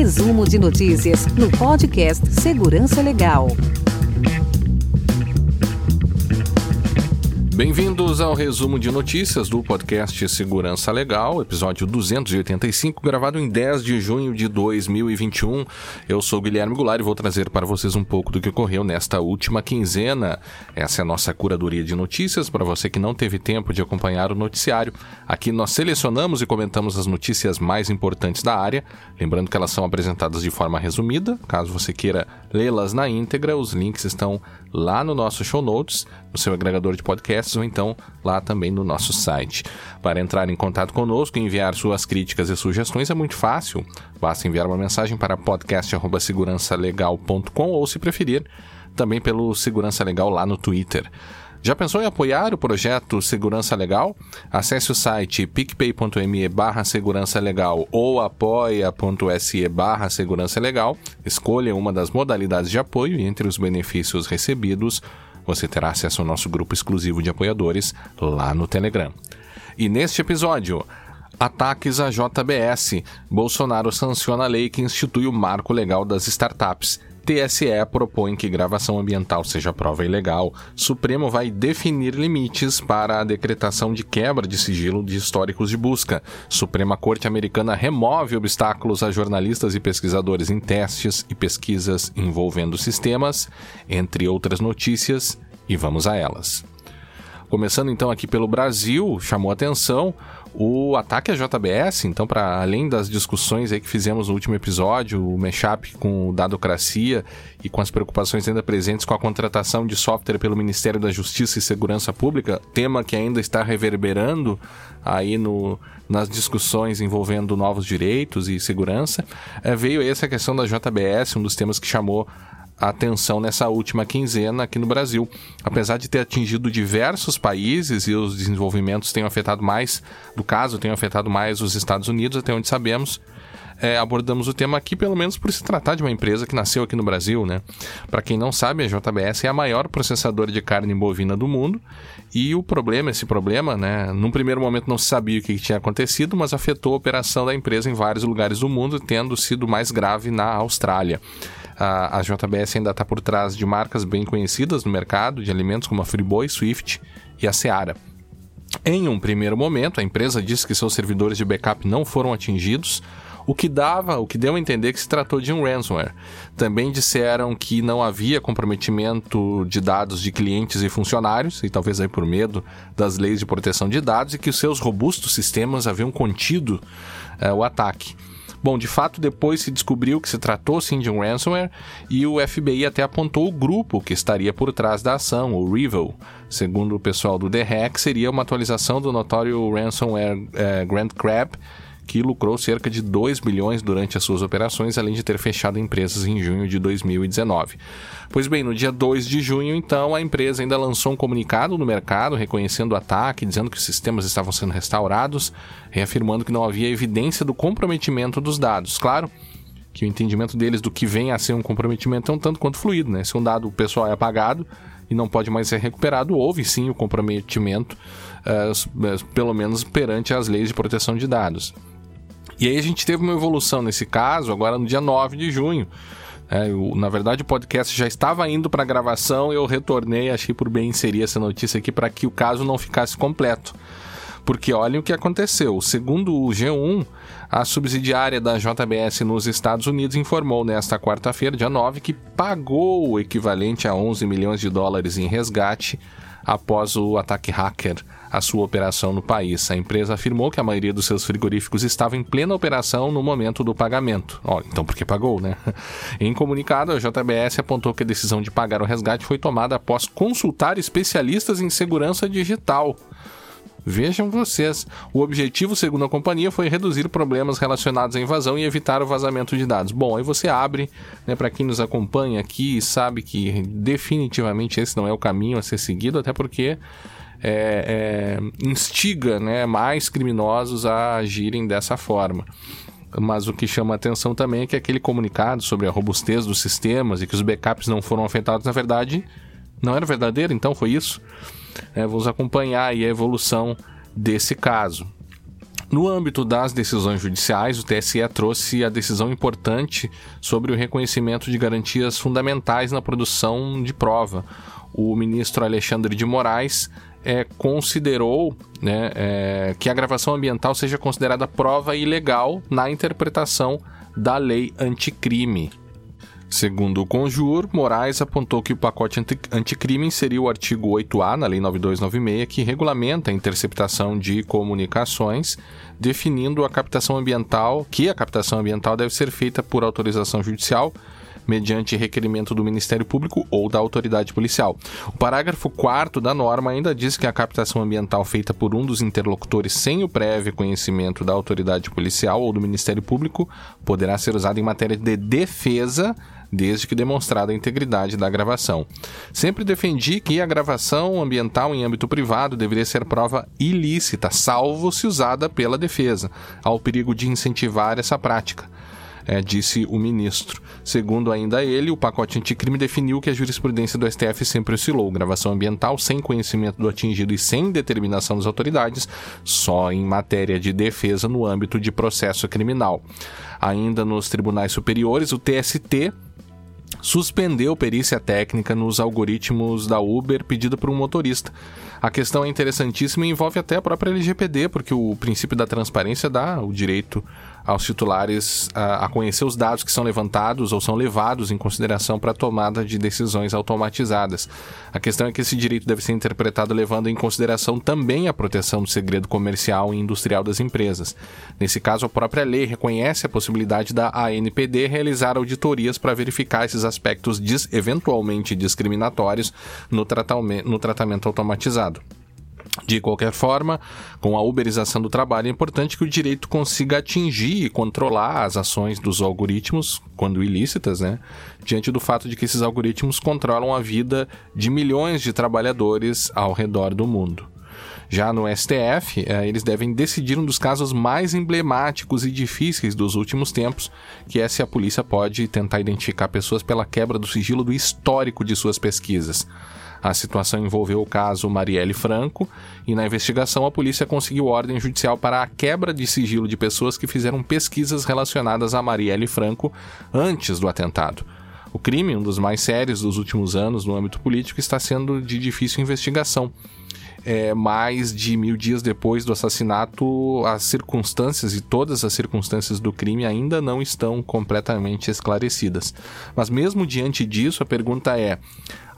Resumo de notícias no podcast Segurança Legal. Bem-vindos ao resumo de notícias do podcast Segurança Legal, episódio 285, gravado em 10 de junho de 2021. Eu sou Guilherme Goulart e vou trazer para vocês um pouco do que ocorreu nesta última quinzena. Essa é a nossa curadoria de notícias para você que não teve tempo de acompanhar o noticiário. Aqui nós selecionamos e comentamos as notícias mais importantes da área, lembrando que elas são apresentadas de forma resumida. Caso você queira lê-las na íntegra, os links estão lá no nosso show notes, no seu agregador de podcasts ou então lá também no nosso site. Para entrar em contato conosco e enviar suas críticas e sugestões é muito fácil. Basta enviar uma mensagem para podcast@segurançalegal.com ou se preferir, também pelo Segurança Legal lá no Twitter. Já pensou em apoiar o projeto Segurança Legal? Acesse o site picpay.me barra segurança legal ou apoia.se barra segurança legal, escolha uma das modalidades de apoio e entre os benefícios recebidos você terá acesso ao nosso grupo exclusivo de apoiadores lá no Telegram. E neste episódio, ataques à JBS. Bolsonaro sanciona a lei que institui o marco legal das startups. TSE propõe que gravação ambiental seja prova ilegal. Supremo vai definir limites para a decretação de quebra de sigilo de históricos de busca. Suprema Corte Americana remove obstáculos a jornalistas e pesquisadores em testes e pesquisas envolvendo sistemas, entre outras notícias, e vamos a elas. Começando então aqui pelo Brasil, chamou atenção o ataque à JBS, então, para além das discussões aí que fizemos no último episódio, o mashup com o Dadocracia e com as preocupações ainda presentes com a contratação de software pelo Ministério da Justiça e Segurança Pública, tema que ainda está reverberando aí no, nas discussões envolvendo novos direitos e segurança, é, veio essa questão da JBS, um dos temas que chamou atenção nessa última quinzena aqui no Brasil. Apesar de ter atingido diversos países e os desenvolvimentos tenham afetado mais, do caso, tenham afetado mais os Estados Unidos, até onde sabemos, é, abordamos o tema aqui, pelo menos por se tratar de uma empresa que nasceu aqui no Brasil, né? Para quem não sabe, a JBS é a maior processadora de carne bovina do mundo e o problema, esse problema, né? Num primeiro momento não se sabia o que tinha acontecido, mas afetou a operação da empresa em vários lugares do mundo, tendo sido mais grave na Austrália. A, a JBS ainda está por trás de marcas bem conhecidas no mercado de alimentos como a Friboi, Swift e a Seara. Em um primeiro momento, a empresa disse que seus servidores de backup não foram atingidos, o que dava, o que deu a entender que se tratou de um ransomware. Também disseram que não havia comprometimento de dados de clientes e funcionários, e talvez aí por medo das leis de proteção de dados, e que os seus robustos sistemas haviam contido uh, o ataque. Bom, de fato, depois se descobriu que se tratou sim de um ransomware e o FBI até apontou o grupo que estaria por trás da ação, o Revil. Segundo o pessoal do The Hack, seria uma atualização do notório ransomware é, Grand Crab, que lucrou cerca de 2 bilhões durante as suas operações, além de ter fechado empresas em junho de 2019. Pois bem, no dia 2 de junho, então, a empresa ainda lançou um comunicado no mercado reconhecendo o ataque, dizendo que os sistemas estavam sendo restaurados, reafirmando que não havia evidência do comprometimento dos dados. Claro que o entendimento deles do que vem a ser um comprometimento é um tanto quanto fluido, né? Se um dado pessoal é apagado e não pode mais ser recuperado, houve sim o comprometimento, uh, pelo menos perante as leis de proteção de dados. E aí a gente teve uma evolução nesse caso, agora no dia 9 de junho. É, eu, na verdade, o podcast já estava indo para gravação, eu retornei, achei por bem inserir essa notícia aqui para que o caso não ficasse completo. Porque olhem o que aconteceu. Segundo o G1, a subsidiária da JBS nos Estados Unidos informou nesta quarta-feira, dia 9, que pagou o equivalente a 11 milhões de dólares em resgate após o ataque hacker à sua operação no país. A empresa afirmou que a maioria dos seus frigoríficos estava em plena operação no momento do pagamento. Então por que pagou, né? Em comunicado, a JBS apontou que a decisão de pagar o resgate foi tomada após consultar especialistas em segurança digital. Vejam vocês, o objetivo, segundo a companhia, foi reduzir problemas relacionados à invasão e evitar o vazamento de dados. Bom, aí você abre, né, para quem nos acompanha aqui e sabe que definitivamente esse não é o caminho a ser seguido, até porque é, é, instiga né, mais criminosos a agirem dessa forma. Mas o que chama atenção também é que aquele comunicado sobre a robustez dos sistemas e que os backups não foram afetados, na verdade, não era verdadeiro, então foi isso. É, vamos acompanhar a evolução desse caso. No âmbito das decisões judiciais, o TSE trouxe a decisão importante sobre o reconhecimento de garantias fundamentais na produção de prova. O ministro Alexandre de Moraes é, considerou né, é, que a gravação ambiental seja considerada prova ilegal na interpretação da lei anticrime. Segundo o Conjur, Moraes apontou que o pacote anticrime inseriu o artigo 8A na Lei 9296, que regulamenta a interceptação de comunicações, definindo a captação ambiental, que a captação ambiental deve ser feita por autorização judicial mediante requerimento do Ministério Público ou da autoridade policial. O parágrafo 4 da norma ainda diz que a captação ambiental feita por um dos interlocutores sem o prévio conhecimento da autoridade policial ou do Ministério Público poderá ser usada em matéria de defesa desde que demonstrada a integridade da gravação. Sempre defendi que a gravação ambiental em âmbito privado deveria ser prova ilícita, salvo se usada pela defesa, ao perigo de incentivar essa prática é, disse o ministro. Segundo ainda ele, o pacote anticrime definiu que a jurisprudência do STF sempre oscilou. Gravação ambiental sem conhecimento do atingido e sem determinação das autoridades, só em matéria de defesa no âmbito de processo criminal. Ainda nos tribunais superiores, o TST suspendeu perícia técnica nos algoritmos da Uber pedida por um motorista. A questão é interessantíssima e envolve até a própria LGPD, porque o princípio da transparência dá o direito aos titulares a, a, conhecer os dados que são levantados ou são levados em consideração para a tomada de decisões automatizadas. A questão é que esse direito deve ser interpretado levando em consideração também a proteção do segredo comercial e industrial das empresas. Nesse caso, a própria lei reconhece a possibilidade da ANPD realizar auditorias para verificar esses aspectos eventualmente discriminatórios no tratamento, no tratamento automatizado. De qualquer forma, com a uberização do trabalho, é importante que o direito consiga atingir e controlar as ações dos algoritmos, quando ilícitas, né? Diante do fato de que esses algoritmos controlam a vida de milhões de trabalhadores ao redor do mundo. Já no STF, eh, eles devem decidir um dos casos mais emblemáticos e difíceis dos últimos tempos, que é se a polícia pode tentar identificar pessoas pela quebra do sigilo do histórico de suas pesquisas. A situação envolveu o caso Marielle Franco e na investigação a polícia conseguiu ordem judicial para a quebra de sigilo de pessoas que fizeram pesquisas relacionadas a Marielle Franco antes do atentado. O crime, um dos mais sérios dos últimos anos no âmbito político, está sendo de difícil investigação. É, mais de mil dias depois do assassinato, as circunstâncias e todas as circunstâncias do crime ainda não estão completamente esclarecidas. Mas, mesmo diante disso, a pergunta é: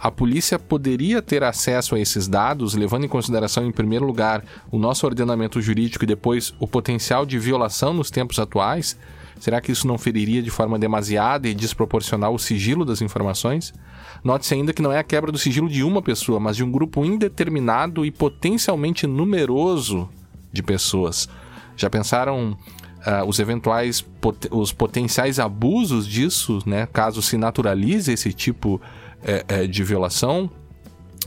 a polícia poderia ter acesso a esses dados, levando em consideração, em primeiro lugar, o nosso ordenamento jurídico e depois o potencial de violação nos tempos atuais? Será que isso não feriria de forma demasiada e desproporcional o sigilo das informações? Note-se ainda que não é a quebra do sigilo de uma pessoa, mas de um grupo indeterminado e potencialmente numeroso de pessoas. Já pensaram uh, os eventuais pot os potenciais abusos disso, né, caso se naturalize esse tipo é, é, de violação,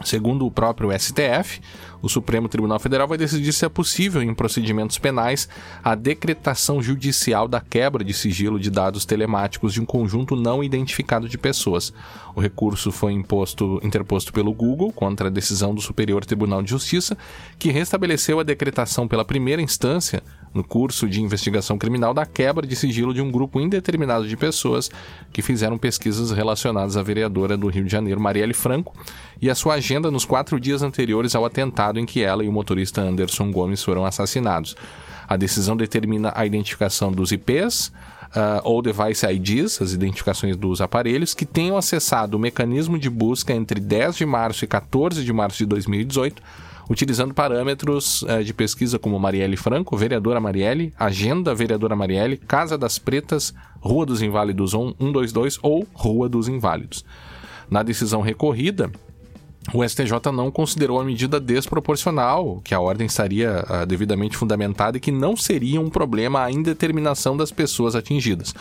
segundo o próprio STF, o Supremo Tribunal Federal vai decidir se é possível, em procedimentos penais, a decretação judicial da quebra de sigilo de dados telemáticos de um conjunto não identificado de pessoas. O recurso foi imposto, interposto pelo Google contra a decisão do Superior Tribunal de Justiça, que restabeleceu a decretação pela primeira instância no curso de investigação criminal da quebra de sigilo de um grupo indeterminado de pessoas que fizeram pesquisas relacionadas à vereadora do Rio de Janeiro, Marielle Franco, e a sua agenda nos quatro dias anteriores ao atentado em que ela e o motorista Anderson Gomes foram assassinados. A decisão determina a identificação dos IPs, uh, ou device IDs, as identificações dos aparelhos, que tenham acessado o mecanismo de busca entre 10 de março e 14 de março de 2018 utilizando parâmetros uh, de pesquisa como Marielle Franco, vereadora Marielle, Agenda Vereadora Marielle, Casa das Pretas, Rua dos Inválidos 122 ou Rua dos Inválidos. Na decisão recorrida, o STJ não considerou a medida desproporcional, que a ordem estaria uh, devidamente fundamentada e que não seria um problema a indeterminação das pessoas atingidas.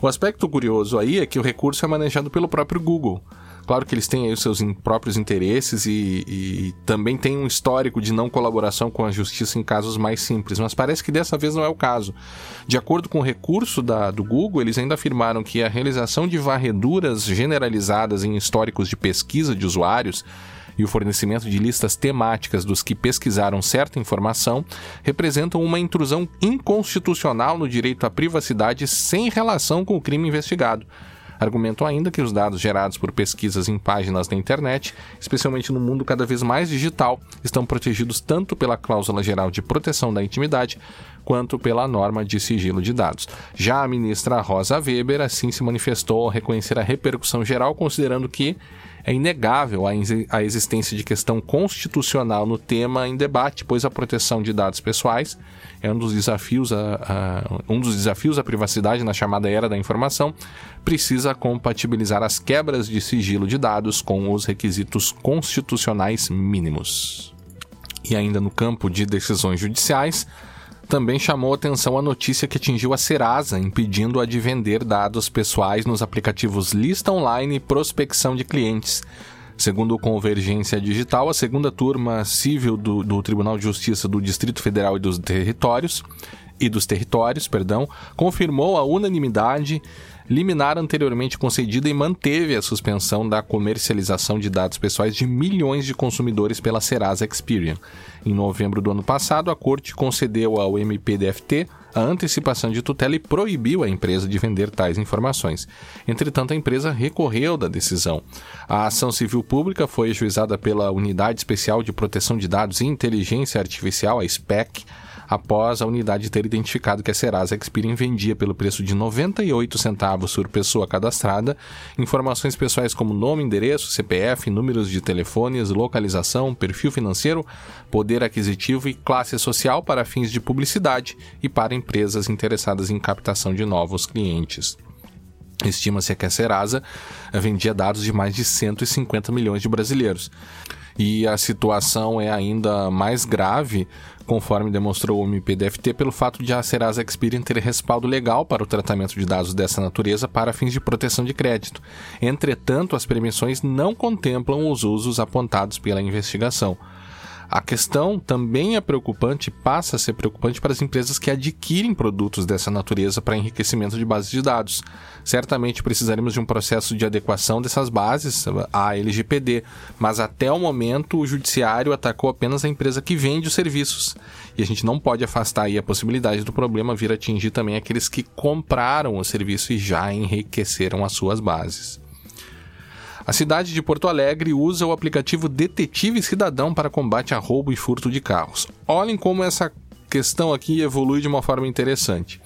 O aspecto curioso aí é que o recurso é manejado pelo próprio Google. Claro que eles têm aí os seus próprios interesses e, e, também tem um histórico de não colaboração com a justiça em casos mais simples, mas parece que dessa vez não é o caso. De acordo com o recurso da, do Google, eles ainda afirmaram que a realização de varreduras generalizadas em históricos de pesquisa de usuários e o fornecimento de listas temáticas dos que pesquisaram certa informação representam uma intrusão inconstitucional no direito à privacidade sem relação com o crime investigado. Argumentou ainda que os dados gerados por pesquisas em páginas da internet, especialmente no mundo cada vez mais digital, estão protegidos tanto pela cláusula geral de proteção da intimidade quanto pela norma de sigilo de dados. Já a ministra Rosa Weber assim se manifestou ao reconhecer a repercussão geral, considerando que é inegável a existência de questão constitucional no tema em debate, pois a proteção de dados pessoais é um dos desafios a, a, um dos desafios à privacidade na chamada era da informação, precisa compatibilizar as quebras de sigilo de dados com os requisitos constitucionais mínimos. E ainda no campo de decisões judiciais, também chamou atenção a notícia que atingiu a Serasa, impedindo-a de vender dados pessoais nos aplicativos Lista Online e Prospecção de Clientes. Segundo o Convergência Digital, a segunda turma civil do, do Tribunal de Justiça do Distrito Federal e dos Territórios e dos Territórios, perdão, confirmou a unanimidade liminar anteriormente concedida e manteve a suspensão da comercialização de dados pessoais de milhões de consumidores pela Serasa Experian. Em novembro do ano passado, a corte concedeu ao MPDFT a antecipação de tutela e proibiu a empresa de vender tais informações. Entretanto, a empresa recorreu da decisão. A ação civil pública foi ajuizada pela Unidade Especial de Proteção de Dados e Inteligência Artificial, a SPEC, após a unidade ter identificado que a Serasa Experian vendia pelo preço de 98 centavos por pessoa cadastrada informações pessoais como nome, endereço, CPF, números de telefones, localização, perfil financeiro, poder aquisitivo e classe social para fins de publicidade e para empresas interessadas em captação de novos clientes. Estima-se que a Serasa vendia dados de mais de 150 milhões de brasileiros. E a situação é ainda mais grave, conforme demonstrou o MPDFT, pelo fato de a Serasa Experian ter respaldo legal para o tratamento de dados dessa natureza para fins de proteção de crédito. Entretanto, as permissões não contemplam os usos apontados pela investigação. A questão também é preocupante, passa a ser preocupante para as empresas que adquirem produtos dessa natureza para enriquecimento de bases de dados. Certamente precisaremos de um processo de adequação dessas bases à LGPD, mas até o momento o judiciário atacou apenas a empresa que vende os serviços. E a gente não pode afastar aí a possibilidade do problema vir atingir também aqueles que compraram o serviço e já enriqueceram as suas bases. A cidade de Porto Alegre usa o aplicativo Detetive Cidadão para combate a roubo e furto de carros. Olhem como essa questão aqui evolui de uma forma interessante.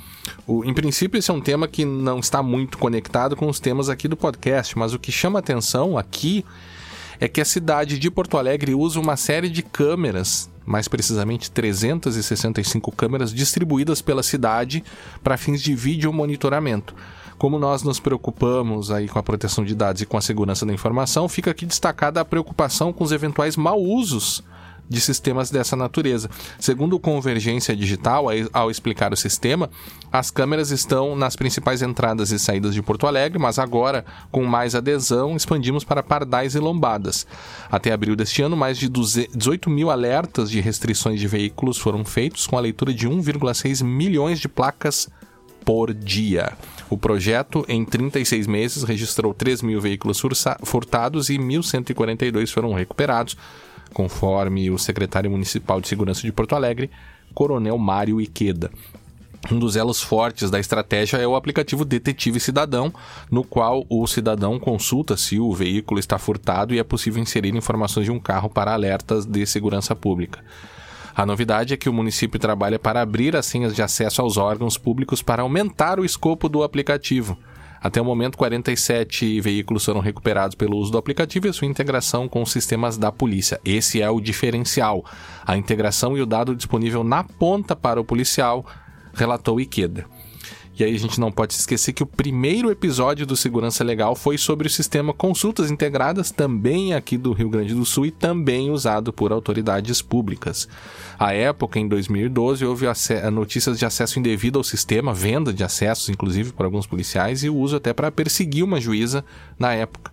O, em princípio, esse é um tema que não está muito conectado com os temas aqui do podcast, mas o que chama atenção aqui é que a cidade de Porto Alegre usa uma série de câmeras, mais precisamente 365 câmeras distribuídas pela cidade para fins de vídeo monitoramento. Como nós nos preocupamos aí com a proteção de dados e com a segurança da informação, fica aqui destacada a preocupação com os eventuais mau usos de sistemas dessa natureza. Segundo Convergência Digital, ao explicar o sistema, as câmeras estão nas principais entradas e saídas de Porto Alegre, mas agora, com mais adesão, expandimos para Pardais e Lombadas. Até abril deste ano, mais de 18 mil alertas de restrições de veículos foram feitos, com a leitura de 1,6 milhões de placas por dia. O projeto, em 36 meses, registrou 3 mil veículos furtados e 1.142 foram recuperados, conforme o secretário municipal de segurança de Porto Alegre, Coronel Mário Iqueda. Um dos elos fortes da estratégia é o aplicativo Detetive Cidadão, no qual o cidadão consulta se o veículo está furtado e é possível inserir informações de um carro para alertas de segurança pública. A novidade é que o município trabalha para abrir as senhas de acesso aos órgãos públicos para aumentar o escopo do aplicativo. Até o momento, 47 veículos foram recuperados pelo uso do aplicativo e sua integração com os sistemas da polícia. Esse é o diferencial. A integração e o dado disponível na ponta para o policial, relatou Ikeda. E aí a gente não pode esquecer que o primeiro episódio do Segurança Legal foi sobre o sistema Consultas Integradas, também aqui do Rio Grande do Sul e também usado por autoridades públicas. À época, em 2012, houve notícias de acesso indevido ao sistema, venda de acessos, inclusive, por alguns policiais, e o uso até para perseguir uma juíza na época.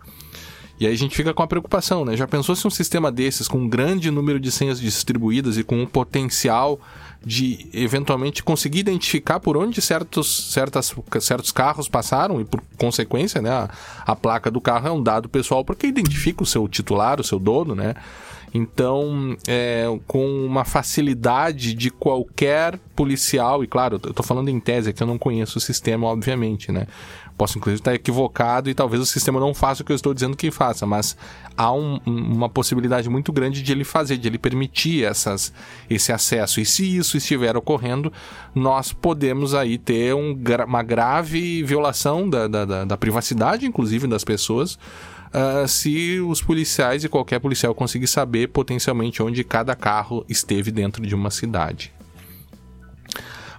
E aí a gente fica com a preocupação, né? Já pensou se um sistema desses, com um grande número de senhas distribuídas e com um potencial de eventualmente conseguir identificar por onde certos, certas, certos carros passaram e por consequência, né, a, a placa do carro é um dado pessoal porque identifica o seu titular, o seu dono, né? Então, é, com uma facilidade de qualquer policial, e claro, eu estou falando em tese, é que eu não conheço o sistema, obviamente, né? Posso, inclusive, estar equivocado e talvez o sistema não faça o que eu estou dizendo que faça, mas há um, uma possibilidade muito grande de ele fazer, de ele permitir essas, esse acesso. E se isso estiver ocorrendo, nós podemos aí ter um, uma grave violação da, da, da, da privacidade, inclusive, das pessoas uh, se os policiais e qualquer policial conseguir saber potencialmente onde cada carro esteve dentro de uma cidade.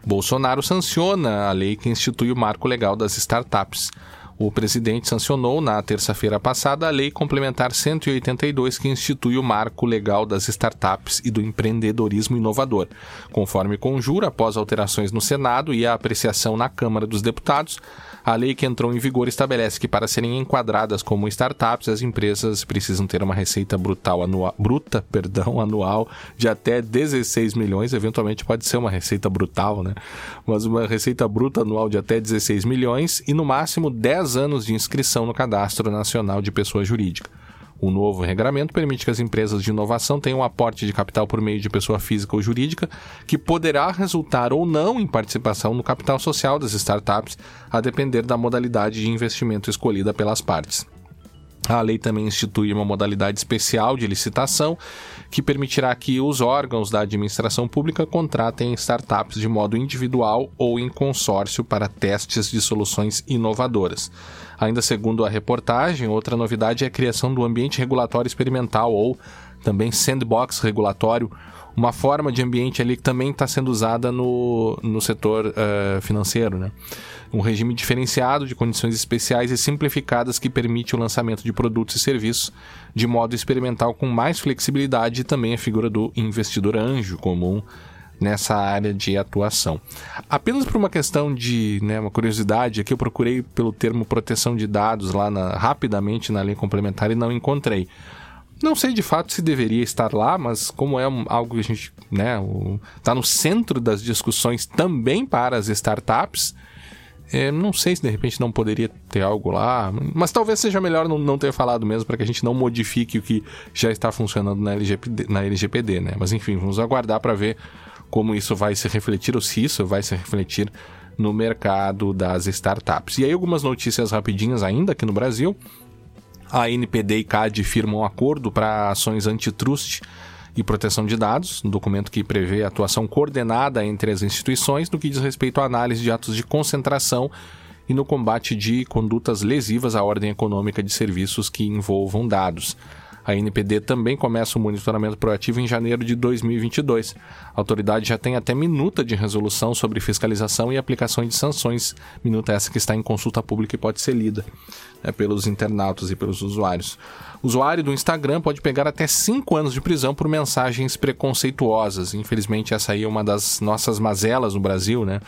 Bolsonaro sanciona a lei que institui o marco legal das startups. O presidente sancionou na terça-feira passada a Lei Complementar 182, que institui o marco legal das startups e do empreendedorismo inovador. Conforme conjura, após alterações no Senado e a apreciação na Câmara dos Deputados, a lei que entrou em vigor estabelece que para serem enquadradas como startups, as empresas precisam ter uma receita brutal anual, bruta perdão, anual de até 16 milhões. Eventualmente pode ser uma receita brutal, né? Mas uma receita bruta anual de até 16 milhões e no máximo 10 anos de inscrição no Cadastro Nacional de Pessoa Jurídica. O novo regramento permite que as empresas de inovação tenham aporte de capital por meio de pessoa física ou jurídica, que poderá resultar ou não em participação no capital social das startups, a depender da modalidade de investimento escolhida pelas partes. A lei também institui uma modalidade especial de licitação que permitirá que os órgãos da administração pública contratem startups de modo individual ou em consórcio para testes de soluções inovadoras. Ainda segundo a reportagem, outra novidade é a criação do ambiente regulatório experimental ou também sandbox regulatório, uma forma de ambiente ali que também está sendo usada no, no setor uh, financeiro. Né? Um regime diferenciado de condições especiais e simplificadas que permite o lançamento de produtos e serviços de modo experimental com mais flexibilidade e também a figura do investidor anjo comum nessa área de atuação. Apenas por uma questão de né, uma curiosidade, aqui eu procurei pelo termo proteção de dados lá na, rapidamente na lei complementar e não encontrei. Não sei de fato se deveria estar lá, mas como é algo que a gente né, está no centro das discussões também para as startups, é, não sei se de repente não poderia ter algo lá, mas talvez seja melhor não, não ter falado mesmo para que a gente não modifique o que já está funcionando na LGPD, na LGPD né? Mas enfim, vamos aguardar para ver como isso vai se refletir ou se isso vai se refletir no mercado das startups. E aí algumas notícias rapidinhas ainda aqui no Brasil. A NPD e CAD firmam acordo para ações antitrust e proteção de dados, um documento que prevê atuação coordenada entre as instituições no que diz respeito à análise de atos de concentração e no combate de condutas lesivas à ordem econômica de serviços que envolvam dados. A NPD também começa o monitoramento proativo em janeiro de 2022. A autoridade já tem até minuta de resolução sobre fiscalização e aplicação de sanções, minuta essa que está em consulta pública e pode ser lida né, pelos internautas e pelos usuários. O usuário do Instagram pode pegar até 5 anos de prisão por mensagens preconceituosas. Infelizmente, essa aí é uma das nossas mazelas no Brasil, né?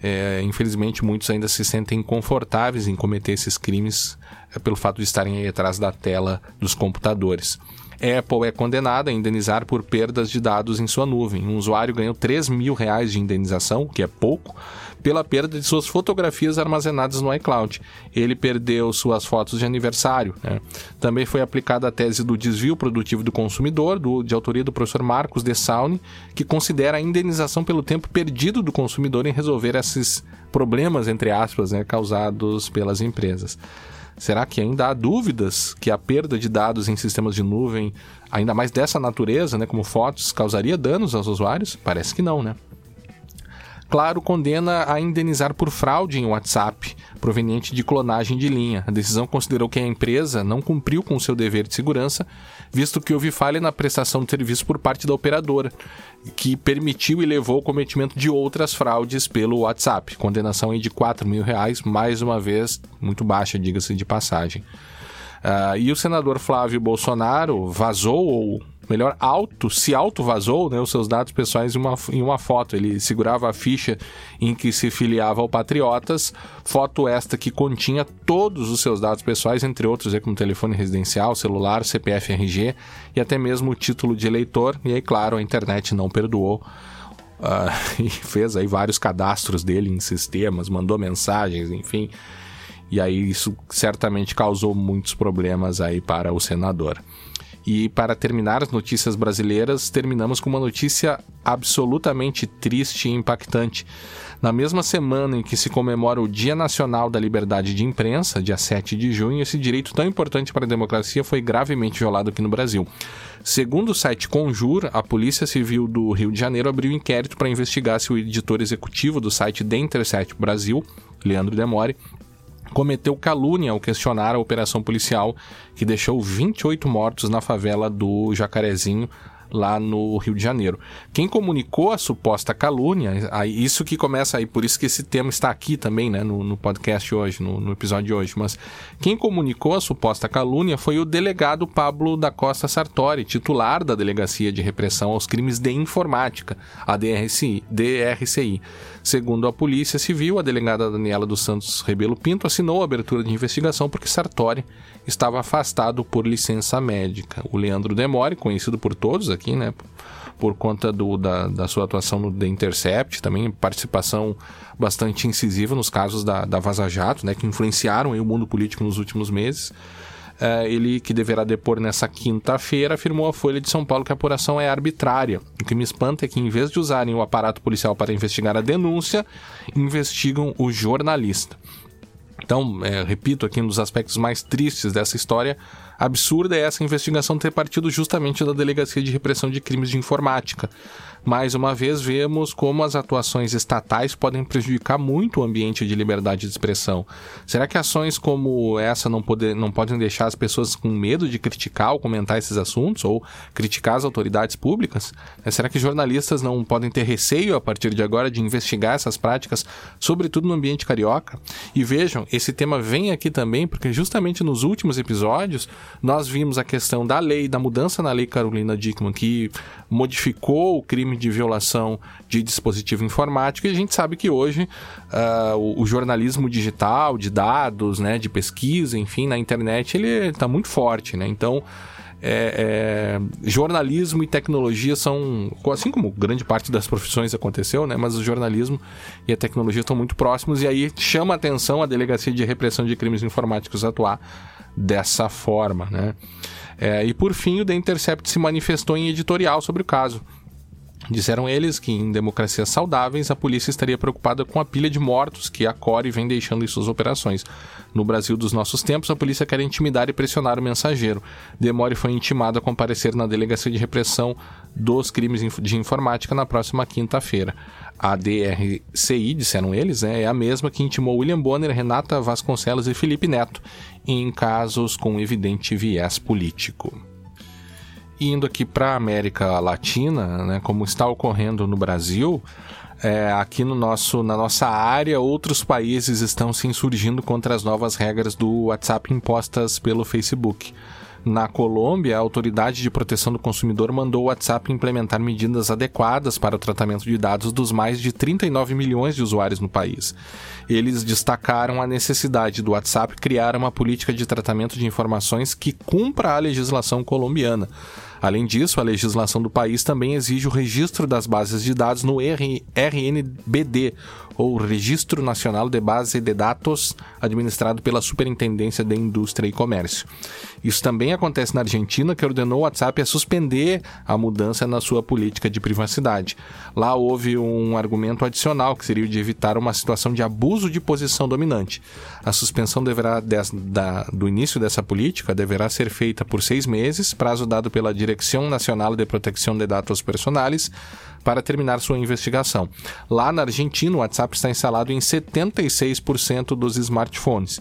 É, infelizmente, muitos ainda se sentem confortáveis em cometer esses crimes é, pelo fato de estarem aí atrás da tela dos computadores. Apple é condenada a indenizar por perdas de dados em sua nuvem. Um usuário ganhou 3 mil reais de indenização, que é pouco, pela perda de suas fotografias armazenadas no iCloud. Ele perdeu suas fotos de aniversário. Né? Também foi aplicada a tese do desvio produtivo do consumidor, do, de autoria do professor Marcos de Saune, que considera a indenização pelo tempo perdido do consumidor em resolver esses problemas, entre aspas, né, causados pelas empresas. Será que ainda há dúvidas que a perda de dados em sistemas de nuvem, ainda mais dessa natureza, né, como fotos, causaria danos aos usuários? Parece que não, né? Claro condena a indenizar por fraude em WhatsApp, proveniente de clonagem de linha. A decisão considerou que a empresa não cumpriu com seu dever de segurança, visto que houve falha na prestação de serviço por parte da operadora, que permitiu e levou ao cometimento de outras fraudes pelo WhatsApp. Condenação de 4 mil reais, mais uma vez, muito baixa, diga-se de passagem. Uh, e o senador Flávio Bolsonaro vazou ou melhor, auto, se auto vazou, né, os seus dados pessoais em uma, em uma foto. Ele segurava a ficha em que se filiava ao Patriotas, foto esta que continha todos os seus dados pessoais, entre outros, como telefone residencial, celular, CPF, RG e até mesmo o título de eleitor. E aí, claro, a internet não perdoou. Uh, e fez aí vários cadastros dele em sistemas, mandou mensagens, enfim. E aí isso certamente causou muitos problemas aí para o senador. E para terminar as notícias brasileiras, terminamos com uma notícia absolutamente triste e impactante. Na mesma semana em que se comemora o Dia Nacional da Liberdade de Imprensa, dia 7 de junho, esse direito tão importante para a democracia foi gravemente violado aqui no Brasil. Segundo o site Conjur, a Polícia Civil do Rio de Janeiro abriu inquérito para investigar se o editor executivo do site The Intercept Brasil, Leandro Demore, cometeu calúnia ao questionar a operação policial que deixou 28 mortos na favela do Jacarezinho, lá no Rio de Janeiro. Quem comunicou a suposta calúnia, isso que começa aí, por isso que esse tema está aqui também, né, no, no podcast hoje, no, no, episódio de hoje, mas quem comunicou a suposta calúnia foi o delegado Pablo da Costa Sartori, titular da Delegacia de Repressão aos Crimes de Informática, a DRCI. DRCI. Segundo a Polícia Civil, a delegada Daniela dos Santos Rebelo Pinto assinou a abertura de investigação porque Sartori estava afastado por licença médica. O Leandro Demore, conhecido por todos aqui, né? Por conta do, da, da sua atuação no The Intercept, também participação bastante incisiva nos casos da, da Vaza Jato, né? Que influenciaram o mundo político nos últimos meses. É, ele, que deverá depor nessa quinta-feira, afirmou à Folha de São Paulo que a apuração é arbitrária. O que me espanta é que, em vez de usarem o aparato policial para investigar a denúncia, investigam o jornalista. Então, é, repito aqui, um dos aspectos mais tristes dessa história absurda é essa investigação ter partido justamente da Delegacia de Repressão de Crimes de Informática. Mais uma vez, vemos como as atuações estatais podem prejudicar muito o ambiente de liberdade de expressão. Será que ações como essa não, poder, não podem deixar as pessoas com medo de criticar ou comentar esses assuntos, ou criticar as autoridades públicas? É, será que jornalistas não podem ter receio a partir de agora de investigar essas práticas, sobretudo no ambiente carioca? E vejam, esse tema vem aqui também porque justamente nos últimos episódios nós vimos a questão da lei, da mudança na lei Carolina Dickman, que modificou o crime de violação de dispositivo informático, e a gente sabe que hoje uh, o, o, jornalismo digital, de dados, né, de pesquisa, enfim, na internet, ele está muito forte, né? Então, é, é, jornalismo e tecnologia são, assim como grande parte das profissões aconteceu, né? Mas o jornalismo e a tecnologia estão muito próximos e aí chama a atenção a Delegacia de Repressão de Crimes Informáticos atuar dessa forma, né? É, e por fim, o The Intercept se manifestou em editorial sobre o caso. Disseram eles que em democracias saudáveis a polícia estaria preocupada com a pilha de mortos que a Core vem deixando em suas operações. No Brasil dos nossos tempos, a polícia quer intimidar e pressionar o mensageiro. Demore foi intimado a comparecer na Delegacia de Repressão dos Crimes de Informática na próxima quinta-feira. A DRCI, disseram eles, é a mesma que intimou William Bonner, Renata Vasconcelos e Felipe Neto em casos com evidente viés político. Indo aqui para a América Latina, né, como está ocorrendo no Brasil, é, aqui no nosso, na nossa área, outros países estão se insurgindo contra as novas regras do WhatsApp impostas pelo Facebook. Na Colômbia, a Autoridade de Proteção do Consumidor mandou o WhatsApp implementar medidas adequadas para o tratamento de dados dos mais de 39 milhões de usuários no país. Eles destacaram a necessidade do WhatsApp criar uma política de tratamento de informações que cumpra a legislação colombiana. Além disso, a legislação do país também exige o registro das bases de dados no RNBD, ou Registro Nacional de Base de Dados, administrado pela Superintendência de Indústria e Comércio. Isso também acontece na Argentina, que ordenou o WhatsApp a suspender a mudança na sua política de privacidade. Lá houve um argumento adicional, que seria o de evitar uma situação de abuso de posição dominante. A suspensão deverá, des, da, do início dessa política deverá ser feita por seis meses, prazo dado pela Direção Nacional de Proteção de Dados Personais, para terminar sua investigação. Lá na Argentina, o WhatsApp está instalado em 76% dos smartphones.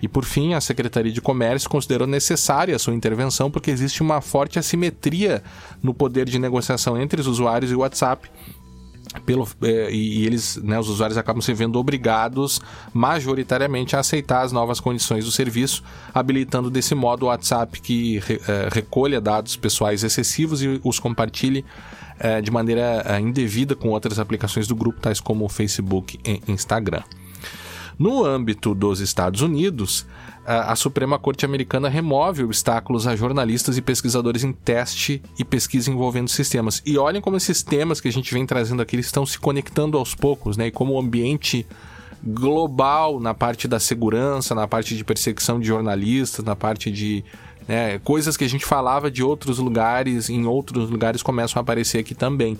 E por fim, a Secretaria de Comércio considerou necessária a sua intervenção porque existe uma forte assimetria no poder de negociação entre os usuários e o WhatsApp pelo, é, e, eles, né, os usuários acabam se vendo obrigados majoritariamente a aceitar as novas condições do serviço, habilitando desse modo o WhatsApp que é, recolha dados pessoais excessivos e os compartilhe é, de maneira é, indevida com outras aplicações do grupo, tais como o Facebook e Instagram. No âmbito dos Estados Unidos, a Suprema Corte Americana remove obstáculos a jornalistas e pesquisadores em teste e pesquisa envolvendo sistemas. E olhem como esses temas que a gente vem trazendo aqui estão se conectando aos poucos, né? E como o ambiente global na parte da segurança, na parte de perseguição de jornalistas, na parte de né, coisas que a gente falava de outros lugares, em outros lugares começam a aparecer aqui também.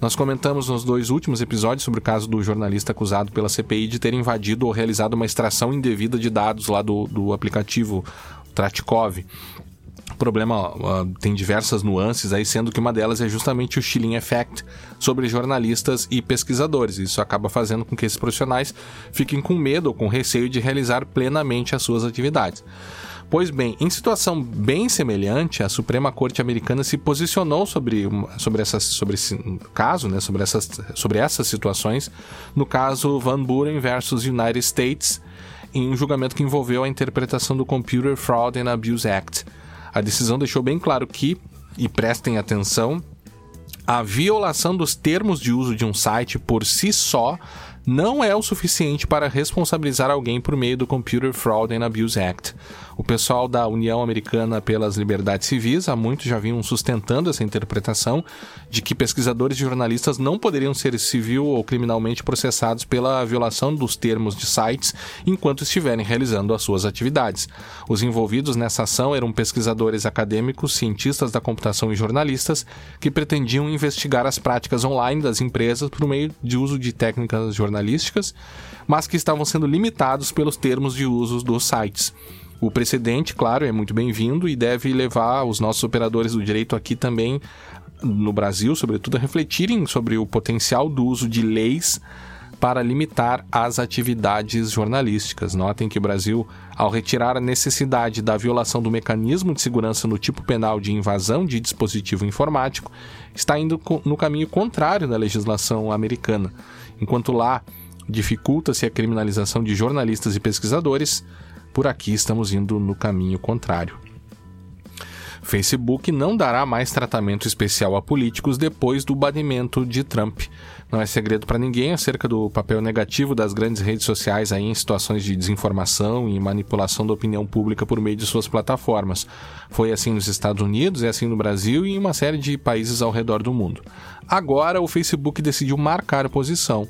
Nós comentamos nos dois últimos episódios sobre o caso do jornalista acusado pela CPI de ter invadido ou realizado uma extração indevida de dados lá do, do aplicativo Tratkov. O problema uh, tem diversas nuances aí, sendo que uma delas é justamente o chilling effect sobre jornalistas e pesquisadores. Isso acaba fazendo com que esses profissionais fiquem com medo ou com receio de realizar plenamente as suas atividades. Pois bem, em situação bem semelhante, a Suprema Corte Americana se posicionou sobre, sobre, essas, sobre esse caso, né, sobre, essas, sobre essas situações, no caso Van Buren versus United States, em um julgamento que envolveu a interpretação do Computer Fraud and Abuse Act. A decisão deixou bem claro que, e prestem atenção, a violação dos termos de uso de um site por si só não é o suficiente para responsabilizar alguém por meio do Computer Fraud and Abuse Act. O pessoal da União Americana pelas Liberdades Civis há muito já vinham sustentando essa interpretação de que pesquisadores e jornalistas não poderiam ser civil ou criminalmente processados pela violação dos termos de sites enquanto estiverem realizando as suas atividades. Os envolvidos nessa ação eram pesquisadores acadêmicos, cientistas da computação e jornalistas que pretendiam investigar as práticas online das empresas por meio de uso de técnicas jornalísticas, mas que estavam sendo limitados pelos termos de uso dos sites. O precedente, claro, é muito bem-vindo e deve levar os nossos operadores do direito aqui também, no Brasil, sobretudo, a refletirem sobre o potencial do uso de leis para limitar as atividades jornalísticas. Notem que o Brasil, ao retirar a necessidade da violação do mecanismo de segurança no tipo penal de invasão de dispositivo informático, está indo no caminho contrário da legislação americana. Enquanto lá dificulta-se a criminalização de jornalistas e pesquisadores, por aqui estamos indo no caminho contrário. Facebook não dará mais tratamento especial a políticos depois do banimento de Trump. Não é segredo para ninguém acerca do papel negativo das grandes redes sociais aí em situações de desinformação e manipulação da opinião pública por meio de suas plataformas. Foi assim nos Estados Unidos, é assim no Brasil e em uma série de países ao redor do mundo. Agora o Facebook decidiu marcar posição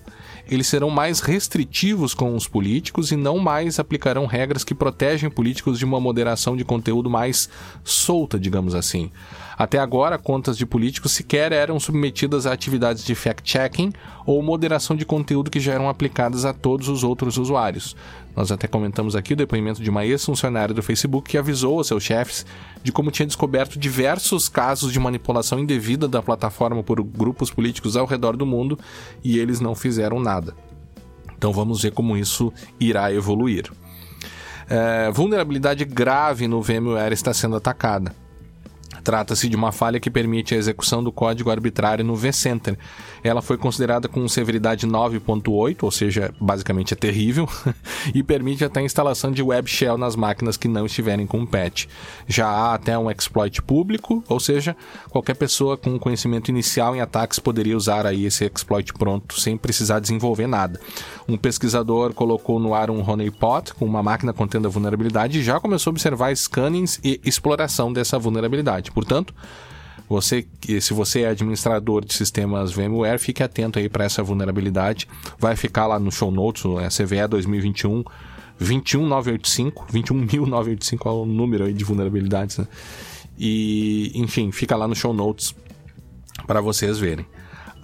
eles serão mais restritivos com os políticos e não mais aplicarão regras que protegem políticos de uma moderação de conteúdo mais solta, digamos assim. Até agora, contas de políticos sequer eram submetidas a atividades de fact-checking ou moderação de conteúdo que já eram aplicadas a todos os outros usuários. Nós até comentamos aqui o depoimento de uma ex-funcionária do Facebook que avisou aos seus chefes de como tinha descoberto diversos casos de manipulação indevida da plataforma por grupos políticos ao redor do mundo e eles não fizeram nada. Então vamos ver como isso irá evoluir. É, vulnerabilidade grave no VMware está sendo atacada. Trata-se de uma falha que permite a execução do código arbitrário no vCenter. Ela foi considerada com severidade 9.8, ou seja, basicamente é terrível, e permite até a instalação de web shell nas máquinas que não estiverem com patch. Já há até um exploit público, ou seja, qualquer pessoa com conhecimento inicial em ataques poderia usar aí esse exploit pronto sem precisar desenvolver nada. Um pesquisador colocou no ar um honeypot com uma máquina contendo a vulnerabilidade e já começou a observar scannings e exploração dessa vulnerabilidade. Portanto, você, se você é administrador de sistemas VMware, fique atento aí para essa vulnerabilidade. Vai ficar lá no show notes, é CVE 2021 21985, 21985 é o número aí de vulnerabilidades, né? E, enfim, fica lá no show notes para vocês verem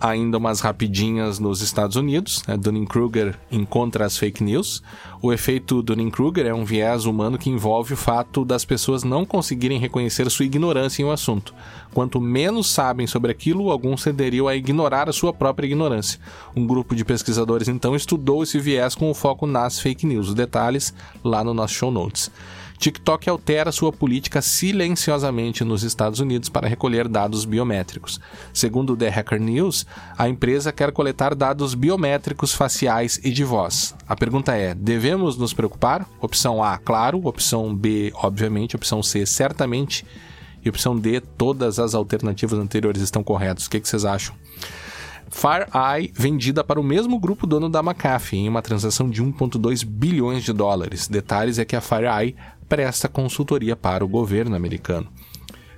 ainda umas rapidinhas nos Estados Unidos. Né? Dunning-Kruger encontra as fake news. O efeito Dunning-Kruger é um viés humano que envolve o fato das pessoas não conseguirem reconhecer sua ignorância em um assunto. Quanto menos sabem sobre aquilo, alguns cederiam a ignorar a sua própria ignorância. Um grupo de pesquisadores então estudou esse viés com o foco nas fake news. Os detalhes lá no nosso show notes. TikTok altera sua política silenciosamente nos Estados Unidos para recolher dados biométricos. Segundo o The Hacker News, a empresa quer coletar dados biométricos faciais e de voz. A pergunta é: devemos nos preocupar? Opção A, claro. Opção B, obviamente. Opção C, certamente. E opção D, todas as alternativas anteriores estão corretas. O que, vocês acham? FireEye vendida para o mesmo grupo dono da McAfee em uma transação de 1,2 bilhões de dólares. Detalhes é que a FireEye presta consultoria para o governo americano.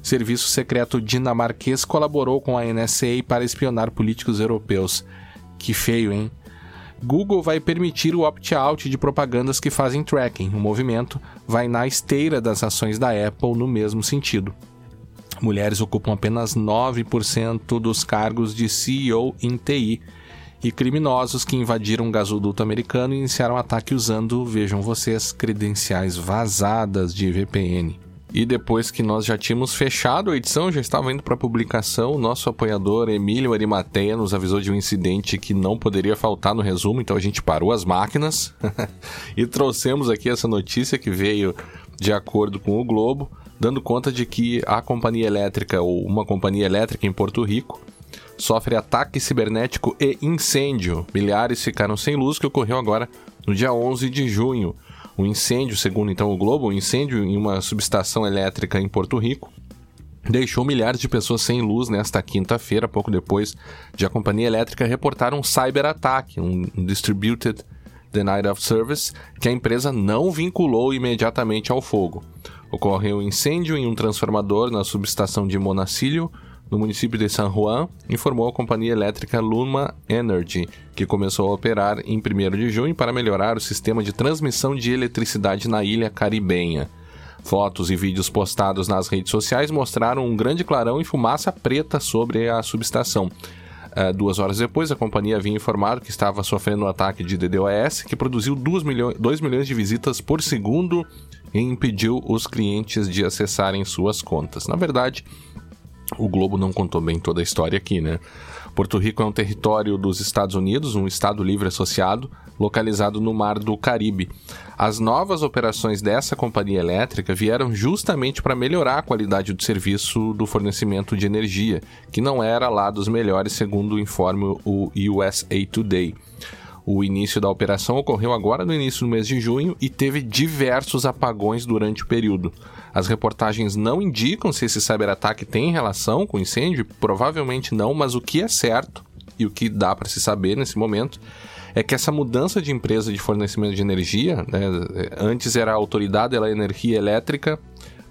Serviço secreto dinamarquês colaborou com a NSA para espionar políticos europeus. Que feio, hein? Google vai permitir o opt-out de propagandas que fazem tracking. O movimento vai na esteira das ações da Apple no mesmo sentido mulheres ocupam apenas 9% dos cargos de CEO em TI. E criminosos que invadiram um gasoduto americano iniciaram ataque usando, vejam vocês, credenciais vazadas de VPN. E depois que nós já tínhamos fechado a edição, já estava indo para publicação, nosso apoiador Emílio Arimateia nos avisou de um incidente que não poderia faltar no resumo, então a gente parou as máquinas e trouxemos aqui essa notícia que veio de acordo com o Globo dando conta de que a companhia elétrica ou uma companhia elétrica em Porto Rico sofre ataque cibernético e incêndio. Milhares ficaram sem luz, que ocorreu agora no dia 11 de junho. O incêndio, segundo então o Globo, um incêndio em uma subestação elétrica em Porto Rico deixou milhares de pessoas sem luz nesta quinta-feira, pouco depois de a companhia elétrica reportar um cyberataque, um distributed denial of service, que a empresa não vinculou imediatamente ao fogo. Ocorreu um incêndio em um transformador na subestação de Monacillo, no município de San Juan, informou a companhia elétrica Luma Energy, que começou a operar em 1 de junho para melhorar o sistema de transmissão de eletricidade na ilha caribenha. Fotos e vídeos postados nas redes sociais mostraram um grande clarão e fumaça preta sobre a subestação. Uh, duas horas depois, a companhia havia informado que estava sofrendo um ataque de DDoS que produziu 2 milhões, 2 milhões de visitas por segundo e impediu os clientes de acessarem suas contas. Na verdade, o Globo não contou bem toda a história aqui, né? Porto Rico é um território dos Estados Unidos, um estado livre associado, localizado no Mar do Caribe. As novas operações dessa companhia elétrica vieram justamente para melhorar a qualidade do serviço do fornecimento de energia, que não era lá dos melhores, segundo o informe o USA Today. O início da operação ocorreu agora no início do mês de junho e teve diversos apagões durante o período. As reportagens não indicam se esse cyberataque tem relação com o incêndio, provavelmente não, mas o que é certo e o que dá para se saber nesse momento é que essa mudança de empresa de fornecimento de energia, né, antes era a Autoridade da Energia Elétrica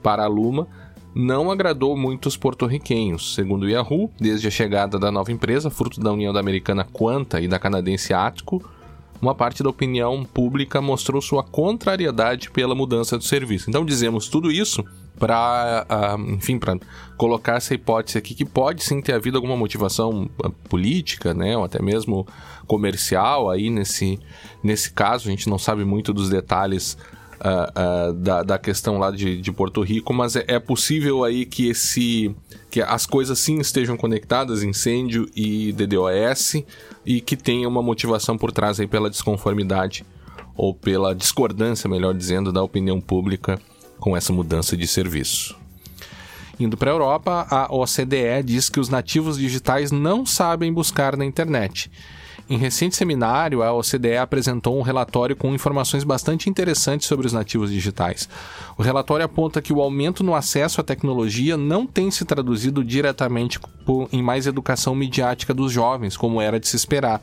para a Luma, não agradou muitos porto-riquenhos. Segundo o Yahoo, desde a chegada da nova empresa, fruto da união da americana Quanta e da canadense Atco, uma parte da opinião pública mostrou sua contrariedade pela mudança do serviço. Então dizemos tudo isso para, uh, ah, enfim, para colocar essa hipótese aqui que pode sim ter havido alguma motivação ah, política, né, ou até mesmo comercial aí nesse, nesse caso. A gente não sabe muito dos detalhes uh, uh, da, da questão lá de, de Porto Rico, mas é, é, possível aí que esse que as coisas sim estejam conectadas, incêndio e DDoS, e que tenha uma motivação por trás aí pela desconformidade ou pela discordância, melhor dizendo, da opinião pública com essa mudança de serviço. Indo para a Europa, a OCDE diz que os nativos digitais não sabem buscar na internet em recente seminário, a OCDE apresentou um relatório com informações bastante interessantes sobre os nativos digitais. O relatório aponta que o aumento no acesso à tecnologia não tem se traduzido diretamente em mais educação midiática dos jovens, como era de se esperar.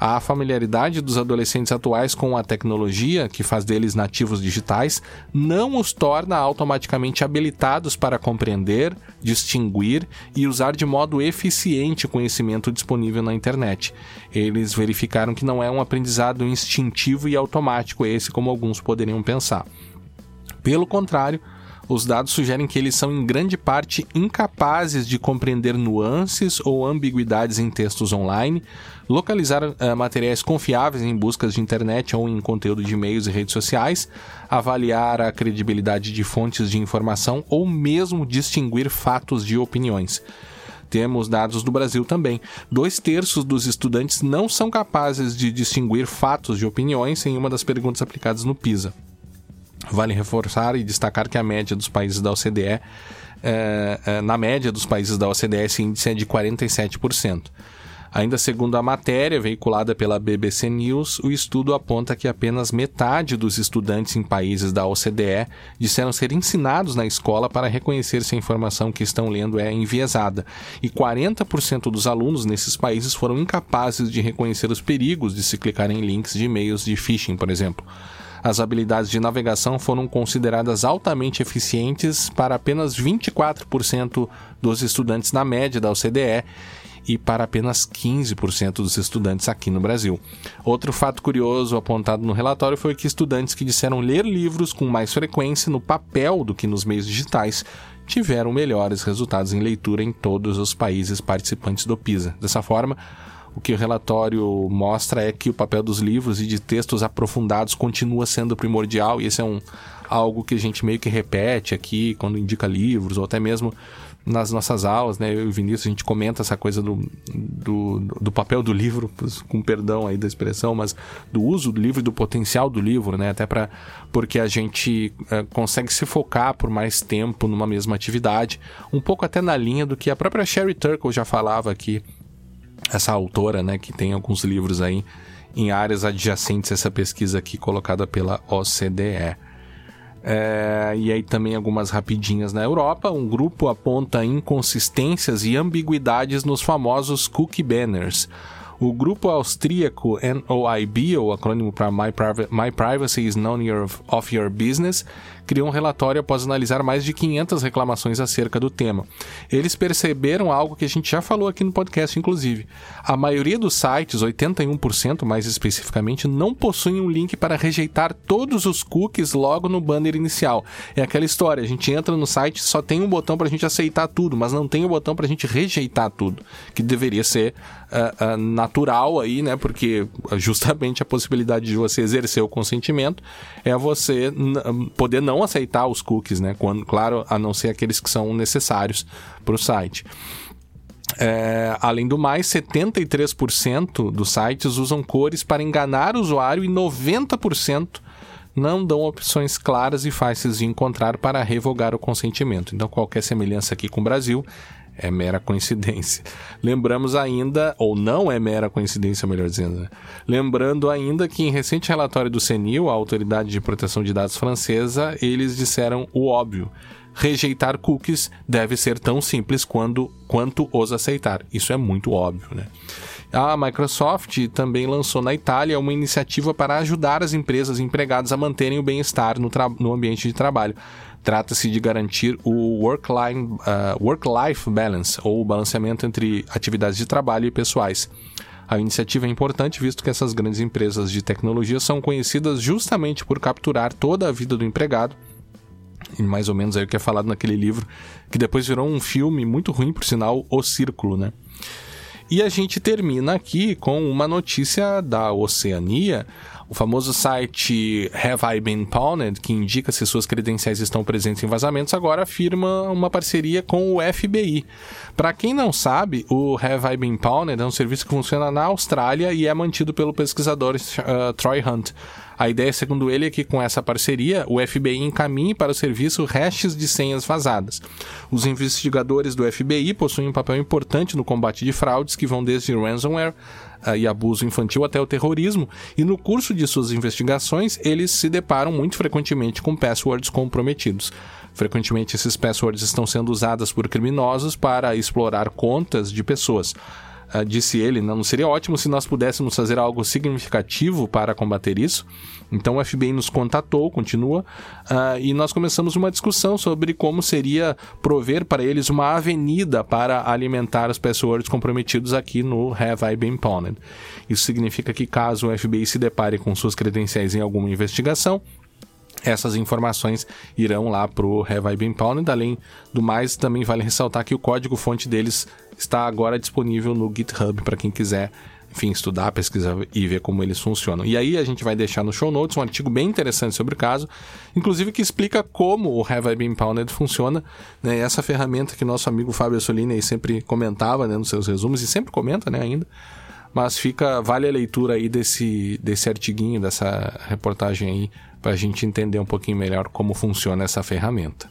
A familiaridade dos adolescentes atuais com a tecnologia, que faz deles nativos digitais, não os torna automaticamente habilitados para compreender, distinguir e usar de modo eficiente o conhecimento disponível na internet. Eles verificaram que não é um aprendizado instintivo e automático esse como alguns poderiam pensar. Pelo contrário, os dados sugerem que eles são em grande parte incapazes de compreender nuances ou ambiguidades em textos online, localizar uh, materiais confiáveis em buscas de internet ou em conteúdo de e-mails e redes sociais, avaliar a credibilidade de fontes de informação ou mesmo distinguir fatos de opiniões. Temos dados do Brasil também. Dois terços dos estudantes não são capazes de distinguir fatos de opiniões em uma das perguntas aplicadas no PISA. Vale reforçar e destacar que a média dos países da OCDE, é, é, na média dos países da OCDE, esse índice é de 47%. Ainda segundo a matéria veiculada pela BBC News, o estudo aponta que apenas metade dos estudantes em países da OCDE disseram ser ensinados na escola para reconhecer se a informação que estão lendo é enviesada, e 40% dos alunos nesses países foram incapazes de reconhecer os perigos de se clicar em links de e-mails de phishing, por exemplo. As habilidades de navegação foram consideradas altamente eficientes para apenas 24% dos estudantes na média da OCDE e para apenas 15% dos estudantes aqui no Brasil. Outro fato curioso apontado no relatório foi que estudantes que disseram ler livros com mais frequência no papel do que nos meios digitais tiveram melhores resultados em leitura em todos os países participantes do PISA. Dessa forma, o que o relatório mostra é que o papel dos livros e de textos aprofundados continua sendo primordial, e esse é um, algo que a gente meio que repete aqui quando indica livros, ou até mesmo nas nossas aulas, né? Eu e o Vinícius, a gente comenta essa coisa do, do, do, papel do livro, com perdão aí da expressão, mas do uso do livro e do potencial do livro, né? Até para porque a gente é, consegue se focar por mais tempo numa mesma atividade, um pouco até na linha do que a própria Sherry Turkle já falava aqui, essa autora, né? Que tem alguns livros aí em áreas adjacentes a essa pesquisa aqui colocada pela OCDE. É, e aí também algumas rapidinhas na Europa. Um grupo aponta inconsistências e ambiguidades nos famosos cookie banners. O grupo austríaco NOIB, ou acrônimo para My, Privacy is None of Your Business, criou um relatório após analisar mais de 500 reclamações acerca do tema. Eles perceberam algo que a gente já falou aqui no podcast, inclusive. A maioria dos sites, 81% mais especificamente, não possuem um link para rejeitar todos os cookies logo no banner inicial. É aquela história, a gente entra no site só tem um botão para a gente aceitar tudo, mas não tem o um botão para a gente rejeitar tudo, que deveria ser uh, uh, natural aí, né? Porque justamente a possibilidade de você exercer o consentimento é você poder não aceitar os cookies, né? Quando, claro, a não ser aqueles que são necessários para o site. É, além do mais, 73% dos sites usam cores para enganar o usuário e 90% não dão opções claras e fáceis de encontrar para revogar o consentimento. Então, qualquer semelhança aqui com o Brasil é mera coincidência. Lembramos ainda, ou não é mera coincidência, melhor dizendo, né? lembrando ainda que em recente relatório do CNIL, a Autoridade de Proteção de Dados francesa, eles disseram o óbvio. Rejeitar cookies deve ser tão simples quando, quanto os aceitar. Isso é muito óbvio, né? A Microsoft também lançou na Itália uma iniciativa para ajudar as empresas e empregados a manterem o bem-estar no, no ambiente de trabalho. Trata-se de garantir o work-life uh, work balance, ou o balanceamento entre atividades de trabalho e pessoais. A iniciativa é importante visto que essas grandes empresas de tecnologia são conhecidas justamente por capturar toda a vida do empregado e mais ou menos aí o que é falado naquele livro, que depois virou um filme muito ruim, por sinal, O Círculo, né? E a gente termina aqui com uma notícia da Oceania, o famoso site Have I Been Pawned, que indica se suas credenciais estão presentes em vazamentos, agora afirma uma parceria com o FBI. Para quem não sabe, o Have I Been Pawned é um serviço que funciona na Austrália e é mantido pelo pesquisador uh, Troy Hunt. A ideia, segundo ele, é que com essa parceria, o FBI encaminhe para o serviço restos de senhas vazadas. Os investigadores do FBI possuem um papel importante no combate de fraudes que vão desde ransomware uh, e abuso infantil até o terrorismo, e no curso de suas investigações, eles se deparam muito frequentemente com passwords comprometidos. Frequentemente, esses passwords estão sendo usados por criminosos para explorar contas de pessoas. Uh, disse ele, não seria ótimo se nós pudéssemos fazer algo significativo para combater isso? Então o FBI nos contatou, continua, uh, e nós começamos uma discussão sobre como seria prover para eles uma avenida para alimentar os passwords comprometidos aqui no Have I Been Pwned. Isso significa que caso o FBI se depare com suas credenciais em alguma investigação, essas informações irão lá para o Have I Been Pwned. Além do mais, também vale ressaltar que o código-fonte deles está agora disponível no GitHub para quem quiser, enfim, estudar, pesquisar e ver como eles funcionam. E aí a gente vai deixar no show notes um artigo bem interessante sobre o caso, inclusive que explica como o Have I Been Pounded funciona, né? Essa ferramenta que nosso amigo Fábio Solini sempre comentava, né, nos seus resumos e sempre comenta, né, ainda. Mas fica, vale a leitura aí desse, desse artiguinho, dessa reportagem aí para a gente entender um pouquinho melhor como funciona essa ferramenta.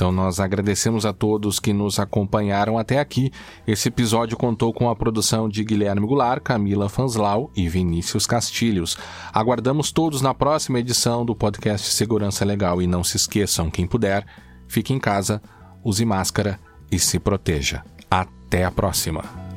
Então nós agradecemos a todos que nos acompanharam até aqui. Esse episódio contou com a produção de Guilherme Goulart, Camila Fanslau e Vinícius Castilhos. Aguardamos todos na próxima edição do podcast Segurança Legal e não se esqueçam, quem puder, fique em casa, use máscara e se proteja. Até a próxima.